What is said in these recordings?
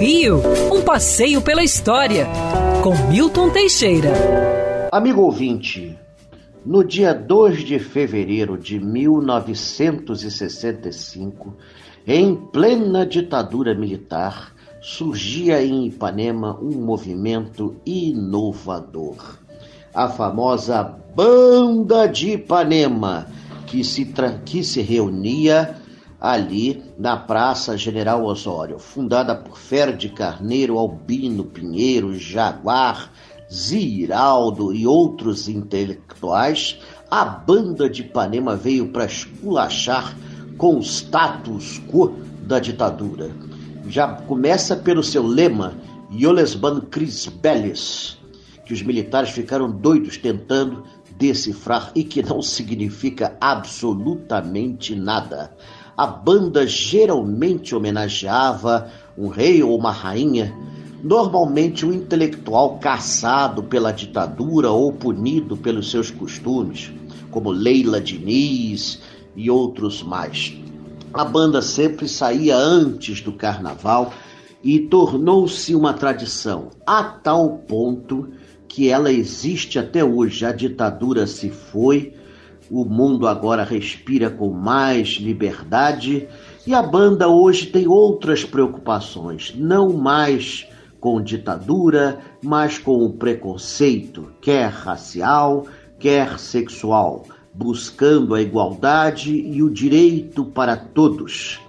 Rio, um passeio pela história, com Milton Teixeira. Amigo ouvinte, no dia 2 de fevereiro de 1965, em plena ditadura militar, surgia em Ipanema um movimento inovador. A famosa Banda de Ipanema, que se, que se reunia ali na Praça General Osório, fundada por Ferde Carneiro, Albino Pinheiro, Jaguar, Ziraldo e outros intelectuais, a banda de Ipanema veio para esculachar com o status quo da ditadura. Já começa pelo seu lema, Yolesban Cris Bellis, que os militares ficaram doidos tentando decifrar e que não significa absolutamente nada. A banda geralmente homenageava um rei ou uma rainha, normalmente um intelectual caçado pela ditadura ou punido pelos seus costumes, como Leila Diniz e outros mais. A banda sempre saía antes do carnaval e tornou-se uma tradição, a tal ponto que ela existe até hoje. A ditadura se foi, o mundo agora respira com mais liberdade e a banda hoje tem outras preocupações, não mais com ditadura, mas com o preconceito, quer racial, quer sexual, buscando a igualdade e o direito para todos.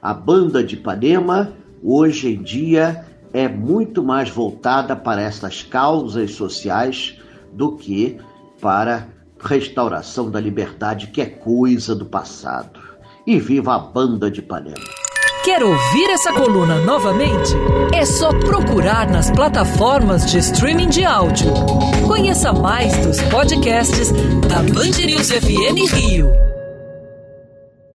A banda de Ipanema, hoje em dia, é muito mais voltada para essas causas sociais do que para restauração da liberdade, que é coisa do passado. E viva a banda de Ipanema! Quer ouvir essa coluna novamente? É só procurar nas plataformas de streaming de áudio. Conheça mais dos podcasts da Band News FM Rio.